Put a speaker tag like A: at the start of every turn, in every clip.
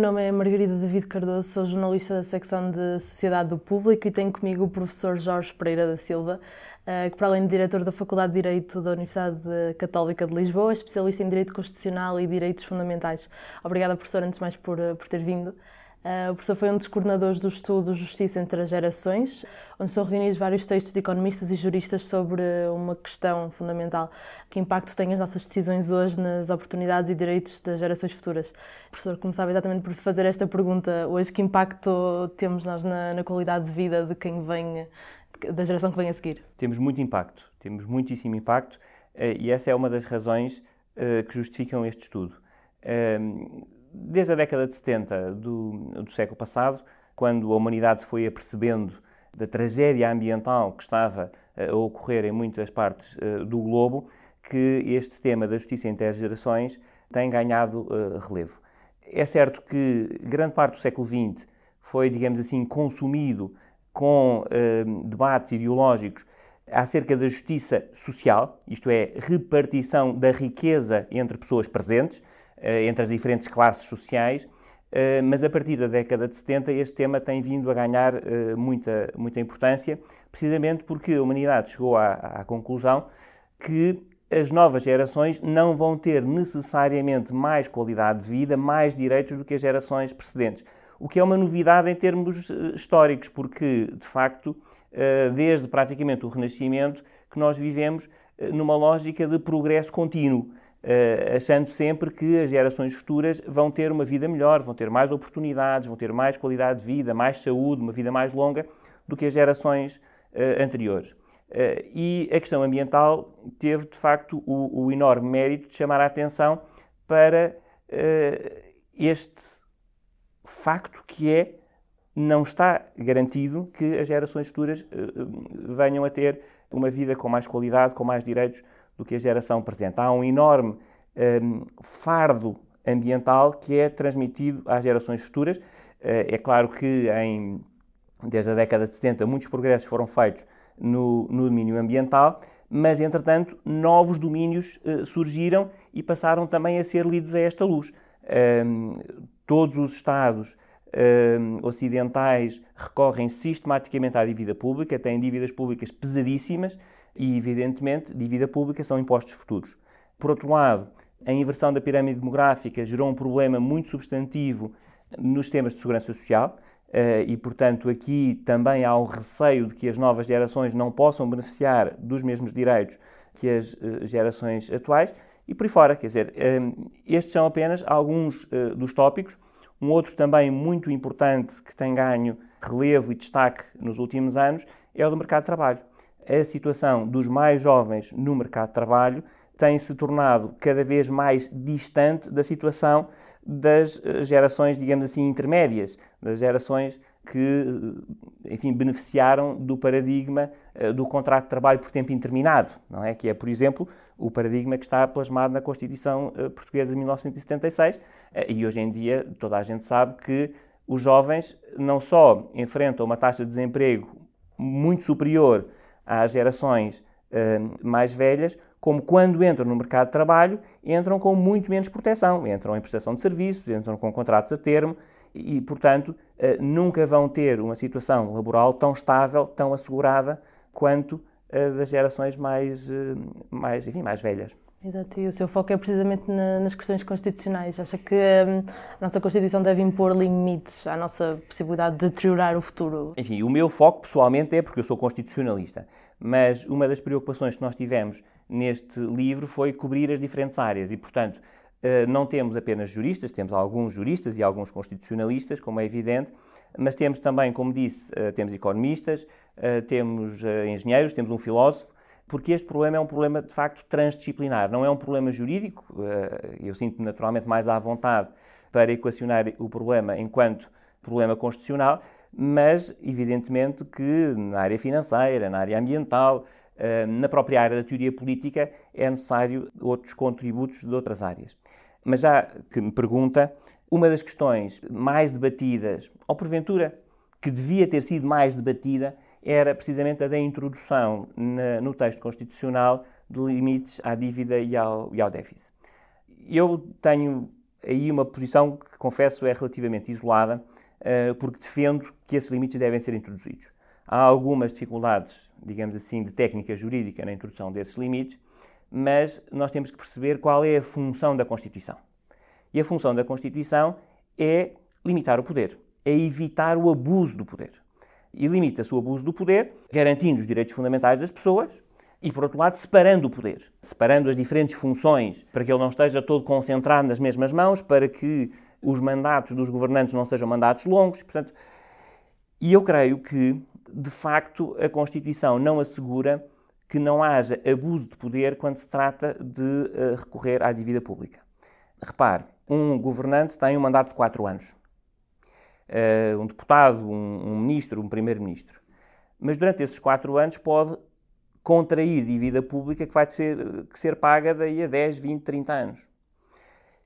A: Meu nome é Margarida David Cardoso, sou jornalista da secção de Sociedade do Público e tenho comigo o professor Jorge Pereira da Silva, eh, que para além de diretor da Faculdade de Direito da Universidade Católica de Lisboa, é especialista em Direito Constitucional e Direitos Fundamentais. Obrigada, professor, antes de mais por, eh, por ter vindo. Uh, o professor foi um dos coordenadores do estudo Justiça entre as Gerações, onde são reunidos vários textos de economistas e juristas sobre uma questão fundamental: que impacto têm as nossas decisões hoje nas oportunidades e direitos das gerações futuras. O professor começava exatamente por fazer esta pergunta: hoje, que impacto temos nós na, na qualidade de vida de quem vem, da geração que vem a seguir?
B: Temos muito impacto, temos muitíssimo impacto, eh, e essa é uma das razões eh, que justificam este estudo desde a década de 70 do, do século passado, quando a humanidade se foi apercebendo da tragédia ambiental que estava a ocorrer em muitas partes uh, do globo, que este tema da justiça entre as gerações tem ganhado uh, relevo. É certo que grande parte do século XX foi, digamos assim, consumido com debates ideológicos acerca da justiça social, isto é, repartição da riqueza entre pessoas presentes, eh, entre as diferentes classes sociais, eh, mas a partir da década de 70 este tema tem vindo a ganhar eh, muita, muita importância, precisamente porque a humanidade chegou à, à conclusão que as novas gerações não vão ter necessariamente mais qualidade de vida, mais direitos do que as gerações precedentes. O que é uma novidade em termos históricos, porque, de facto, desde praticamente o Renascimento, que nós vivemos numa lógica de progresso contínuo. Uh, achando sempre que as gerações futuras vão ter uma vida melhor, vão ter mais oportunidades, vão ter mais qualidade de vida, mais saúde, uma vida mais longa do que as gerações uh, anteriores. Uh, e a questão ambiental teve, de facto, o, o enorme mérito de chamar a atenção para este facto que é não está garantido que as gerações futuras venham a ter uma vida com mais qualidade, com mais direitos do que a geração presente. Há um enorme um, fardo ambiental que é transmitido às gerações futuras. Uh, é claro que em, desde a década de 70 muitos progressos foram feitos no, no domínio ambiental, mas entretanto novos domínios uh, surgiram e passaram também a ser lidos a esta luz. Um, todos os Estados um, ocidentais recorrem sistematicamente à dívida pública, têm dívidas públicas pesadíssimas e, evidentemente, dívida pública são impostos futuros. Por outro lado, a inversão da pirâmide demográfica gerou um problema muito substantivo nos sistemas de segurança social eh, e, portanto, aqui também há o receio de que as novas gerações não possam beneficiar dos mesmos direitos que as eh, gerações atuais e por aí fora. Quer dizer, eh, estes são apenas alguns dos tópicos. Um outro também muito importante que tem ganho relevo e destaque nos últimos anos é o do mercado de trabalho a situação dos mais jovens no mercado de trabalho tem se tornado cada vez mais distante da situação das eh, gerações, digamos assim, intermédias, das gerações que, eh, enfim, beneficiaram do paradigma eh, do contrato de trabalho por tempo indeterminado, não é? Que é, por exemplo, o paradigma que está plasmado na Constituição Portuguesa de 1976 e hoje em dia toda a gente sabe que os jovens não só enfrentam uma taxa de desemprego muito superior às gerações uh, mais velhas, como quando entram no mercado de trabalho, entram com muito menos proteção, entram em prestação de serviços, entram com contratos a termo e, portanto, uh, nunca vão ter uma situação laboral tão estável, tão assegurada quanto das gerações mais, uh, mais, enfim, mais velhas.
A: Exato, e o seu foco é precisamente nas questões constitucionais. Acha que hum, a nossa Constituição deve impor limites à nossa possibilidade de deteriorar o futuro?
B: Enfim, o meu foco pessoalmente é porque eu sou constitucionalista, mas uma das preocupações que nós tivemos neste livro foi cobrir as diferentes áreas e, portanto, eh, não temos apenas juristas, temos alguns juristas e alguns constitucionalistas, como é evidente, mas temos também, como disse, eh, temos economistas, eh, temos engenheiros, temos um filósofo porque este problema é um problema de facto transdisciplinar, não é um problema jurídico. Eh, eu sinto-me naturalmente mais à vontade para equacionar o problema enquanto problema constitucional, mas evidentemente que na área financeira, na área ambiental, na própria área da teoria política é necessário outros contributos de outras áreas. Mas já que me pergunta, uma das questões mais debatidas, ou porventura que devia ter sido mais debatida, era precisamente a da introdução na, no texto constitucional de limites à dívida e ao, e ao déficit. Eu tenho aí uma posição que, confesso, é relativamente isolada, uh, porque defendo que esses limites devem ser introduzidos. Há algumas dificuldades, digamos assim, de técnica jurídica na introdução desses limites, mas nós temos que perceber qual é a função da Constituição. E a função da Constituição é limitar o poder, é evitar o abuso do poder. E limita-se o abuso do poder, garantindo os direitos fundamentais das pessoas e, por outro lado, separando o poder, separando as diferentes funções, para que ele não esteja todo concentrado nas mesmas mãos, para que os mandatos dos governantes não sejam mandatos longos. Portanto, e eu creio que, de facto, a Constituição não assegura que não haja abuso de poder quando se trata de uh, recorrer à dívida pública. Repare, um governante tem um mandato de quatro anos. Uh, um deputado, um, um ministro, um primeiro-ministro. Mas durante esses quatro anos pode contrair dívida pública que vai ser, que ser paga daí a 10, 20, 30 anos.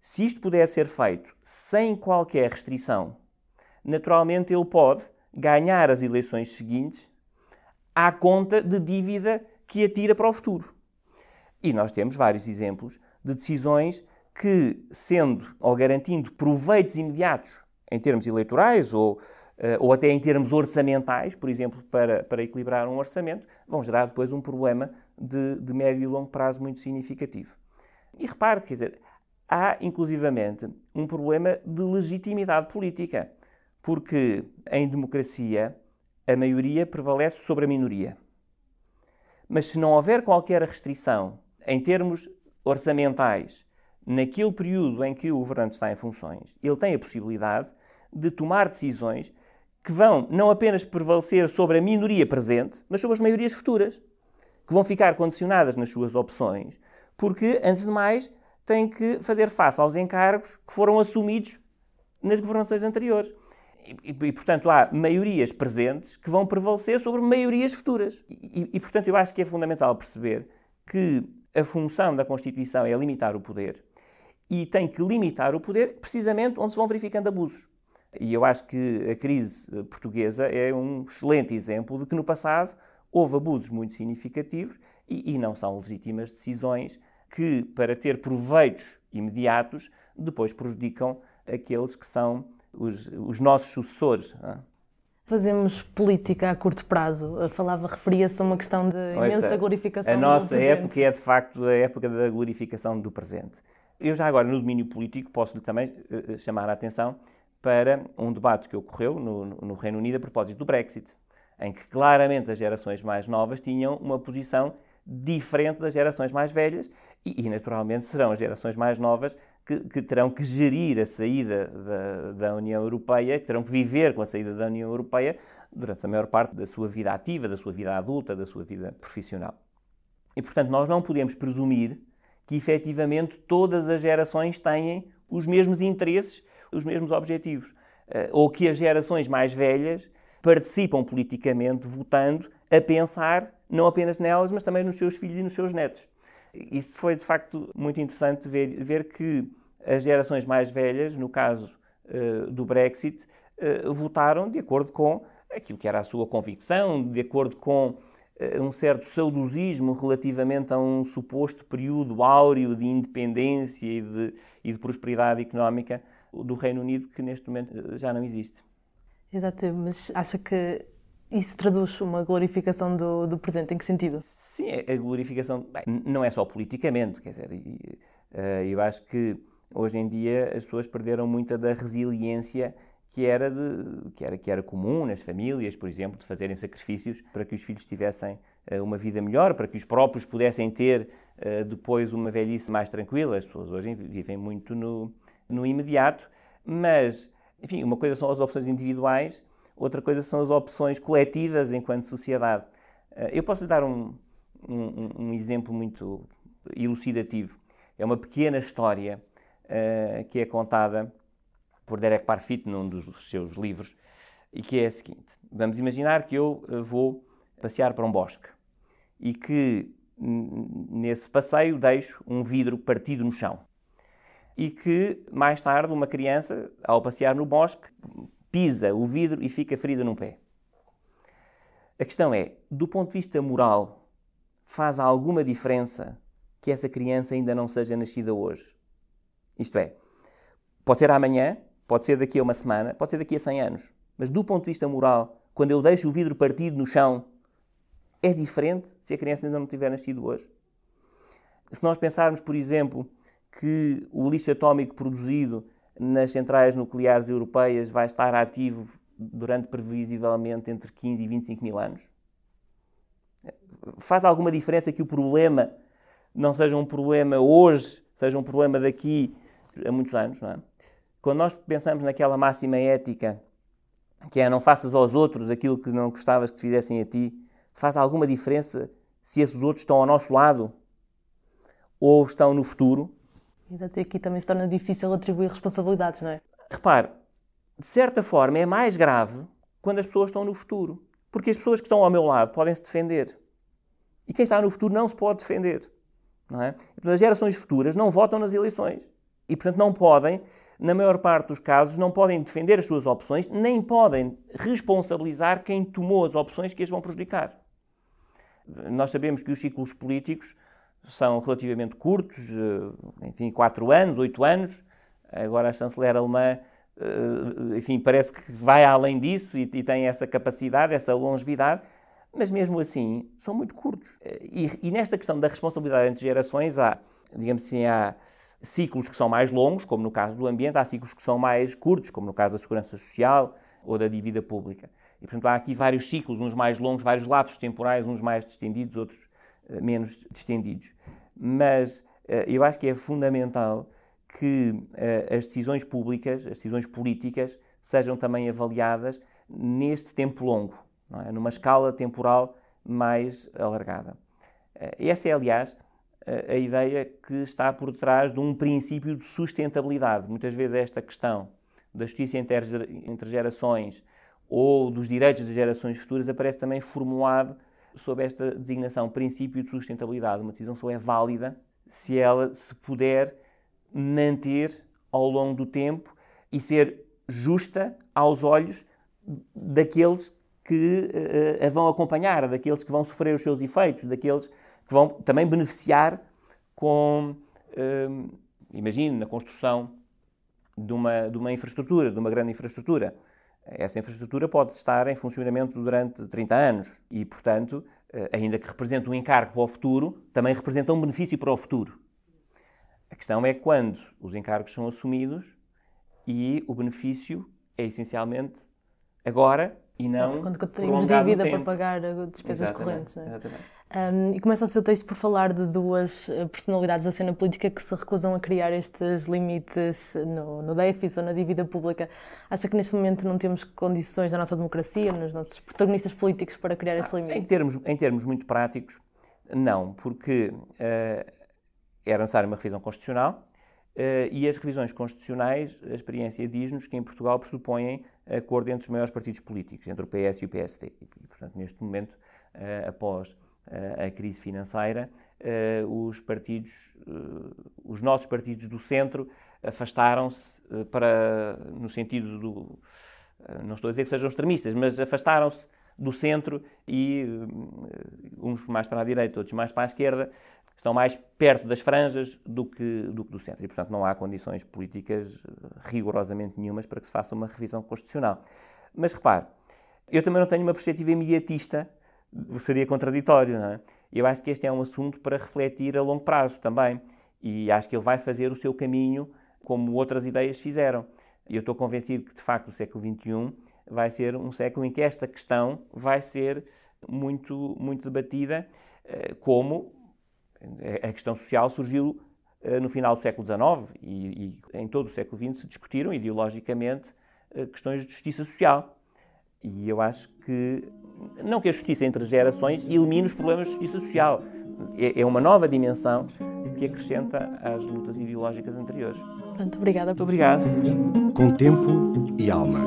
B: Se isto puder ser feito sem qualquer restrição, naturalmente ele pode ganhar as eleições seguintes à conta de dívida que atira para o futuro. E nós temos vários exemplos de decisões que, sendo ou garantindo proveitos imediatos em termos eleitorais ou, uh, ou até em termos orçamentais, por exemplo, para, para equilibrar um orçamento, vão gerar depois um problema de, de médio e longo prazo muito significativo. E repare, quer dizer, há inclusivamente um problema de legitimidade política, porque em democracia a maioria prevalece sobre a minoria. Mas se não houver qualquer restrição em termos orçamentais naquele período em que o governante está em funções, ele tem a possibilidade de tomar decisões que vão não apenas prevalecer sobre a minoria presente, mas sobre as maiorias futuras, que vão ficar condicionadas nas suas opções, porque, antes de mais, tem que fazer face aos encargos que foram assumidos nas governações anteriores. E, e, portanto, há maiorias presentes que vão prevalecer sobre maiorias futuras. E, e, portanto, eu acho que é fundamental perceber que a função da Constituição é limitar o poder e tem que limitar o poder precisamente onde se vão verificando abusos. E eu acho que a crise portuguesa é um excelente exemplo de que no passado houve abusos muito significativos e, e não são legítimas decisões que, para ter proveitos imediatos, depois prejudicam aqueles que são os, os nossos sucessores. É?
A: Fazemos política a curto prazo. Falava, referia-se a uma questão de imensa Ouça, glorificação
B: A nossa época é, de facto, a época da glorificação do presente. Eu já agora, no domínio político, posso-lhe também uh, chamar a atenção para um debate que ocorreu no, no Reino Unido a propósito do Brexit, em que claramente as gerações mais novas tinham uma posição diferente das gerações mais velhas e, e naturalmente, serão as gerações mais novas que, que terão que gerir a saída da, da, União Europeia, que terão que viver com a saída da União Europeia durante a maior parte da sua vida ativa, da sua vida adulta, da sua vida profissional. E, portanto, nós não podemos presumir que efetivamente todas as gerações têm os mesmos interesses, os mesmos objetivos, eh, ou que as gerações mais velhas participam politicamente votando a pensar não apenas nelas, mas também nos seus filhos e nos seus netos. Isso foi de facto muito interessante ver, ver que as gerações mais velhas, no caso uh, do Brexit, uh, votaram de acordo com aquilo que era a sua convicção, de acordo com uh, um certo saudosismo relativamente a um suposto período áureo de independência e de, e de prosperidade económica do Reino Unido, que neste momento já não existe.
A: Exato, mas acha que isso traduz uma glorificação do, do presente? Em que sentido?
B: Sim, a glorificação bem, não é só politicamente, quer dizer, eh, eu acho que hoje em dia as pessoas perderam muita da resiliência que era, de, que, era, que era comum nas famílias, por exemplo, de fazerem sacrifícios para que os filhos tivessem eh, uma vida melhor, para que os próprios pudessem ter eh, depois uma velhice mais tranquila. As pessoas hoje vivem muito no, no imediato, mas, enfim, uma coisa são as opções individuais outra coisa são as opções coletivas enquanto sociedade. Eh, eu posso dar um, um, um exemplo muito elucidativo. É uma pequena história uh, que é contada por Derek Parfit num dos seus livros e que é a seguinte: vamos imaginar que eu eh, vou passear para um bosque e que nesse passeio deixo um vidro partido no chão. E que mais tarde uma criança, ao passear no bosque, pisa o vidro e fica ferida num pé. A questão é, do ponto de vista moral, faz alguma diferença que essa criança ainda não seja nascida hoje? Isto é, pode ser amanhã, pode ser daqui a uma semana, pode ser daqui a 100 anos. Mas do ponto de vista moral, quando eu deixo o vidro partido no chão, é diferente se a criança ainda não tiver nascido hoje? Se nós pensarmos, por exemplo, que o lixo atómico produzido nas centrais nucleares europeias vai estar ativo durante previsivelmente entre 15 e 25 mil anos, faz alguma diferença que o problema não seja um problema hoje, seja um problema daqui a muitos anos, não é? Quando nós pensamos naquela máxima ética que é não faças aos outros aquilo que não gostavas que te fizessem a ti, faz alguma diferença se esses outros estão ao nosso lado ou estão no futuro?
A: Até aqui também se torna difícil atribuir responsabilidades, não é?
B: Repare, de certa forma é mais grave quando as pessoas estão no futuro. Porque as pessoas que estão ao meu lado podem se defender. E quem está no futuro não se pode defender. Não é? as gerações futuras não votam nas eleições. E, portanto, não podem na maior parte dos casos, não podem defender as suas opções, nem podem responsabilizar quem tomou as opções que as vão prejudicar. Nós sabemos que os ciclos políticos são relativamente curtos, eh, enfim, quatro anos, oito anos. Agora a chanceler alemã, eh, enfim, parece que vai além disso e, tem essa capacidade, essa longevidade, mas mesmo assim são muito curtos. E, e nesta questão da responsabilidade entre gerações, há, digamos assim, há ciclos que são mais longos, como no caso do ambiente, há ciclos que são mais curtos, como no caso da segurança social ou da dívida pública. E, portanto, há aqui vários ciclos, uns mais longos, vários lapsos temporais, uns mais distendidos, outros menos distendidos. Mas uh, eu acho que é fundamental que uh, as decisões públicas, as decisões políticas, sejam também avaliadas neste tempo longo, é? numa escala temporal mais alargada. Essa é, aliás, a ideia que está por detrás de um princípio de sustentabilidade. Muitas vezes esta questão da justiça entre gerações ou dos direitos das gerações futuras aparece também formulado sob esta designação princípio de sustentabilidade. Uma decisão só é válida se ela se puder manter ao longo do tempo e ser justa aos olhos daqueles que uh, a vão acompanhar, daqueles que vão sofrer os seus efeitos, daqueles que vão também beneficiar com, hum, imagine, na construção de uma, de uma infraestrutura, de uma grande infraestrutura. Essa infraestrutura pode estar em funcionamento durante 30 anos e, portanto, eh, ainda que represente um encargo para o futuro, também representa um benefício para o futuro. A questão é quando os encargos são assumidos e o benefício é essencialmente agora e não.
A: Quando temos dívida para pagar despesas
B: exatamente,
A: correntes. É?
B: Exatamente.
A: Um, e começa o seu texto por falar de duas eh, personalidades da cena política que se recusam a criar estes limites no, no déficit ou na dívida pública. Acha que neste momento não temos condições da nossa democracia, nos nossos protagonistas políticos, para criar estes limites?
B: Em termos, em termos muito práticos, não, porque uh, era necessária uma revisão constitucional uh, e as revisões constitucionais, a experiência diz-nos que em Portugal pressupõem acordo entre os maiores partidos políticos, entre o PS e o PSD. E, portanto, neste momento, uh, após a crise financeira, eh, os partidos, eh, os nossos partidos do centro afastaram-se eh, para, no sentido do, não estou a dizer que sejam extremistas, mas afastaram-se do centro e uns mais para a direita, outros mais para a esquerda, estão mais perto das franjas do que, do que do centro. E, portanto, não há condições políticas rigorosamente nenhumas para que se faça uma revisão constitucional. Mas repare, eu também não tenho uma perspectiva imediatista seria contraditório, não é? Eu acho que este é um assunto para refletir a longo prazo também. E acho que ele vai fazer o seu caminho como outras ideias fizeram. E eu estou convencido que, de facto, o século XXI vai ser um século em que esta questão vai ser muito, muito debatida, eh, como a questão social surgiu eh, no final do século XIX e, e em todo o século XX se discutiram ideologicamente eh, questões de justiça social. E eu acho que, não que a justiça entre gerações elimine os problemas de justiça social, é, é uma nova dimensão que acrescenta às lutas ideológicas anteriores.
A: Muito obrigada.
B: Muito obrigado.
C: Com tempo e alma.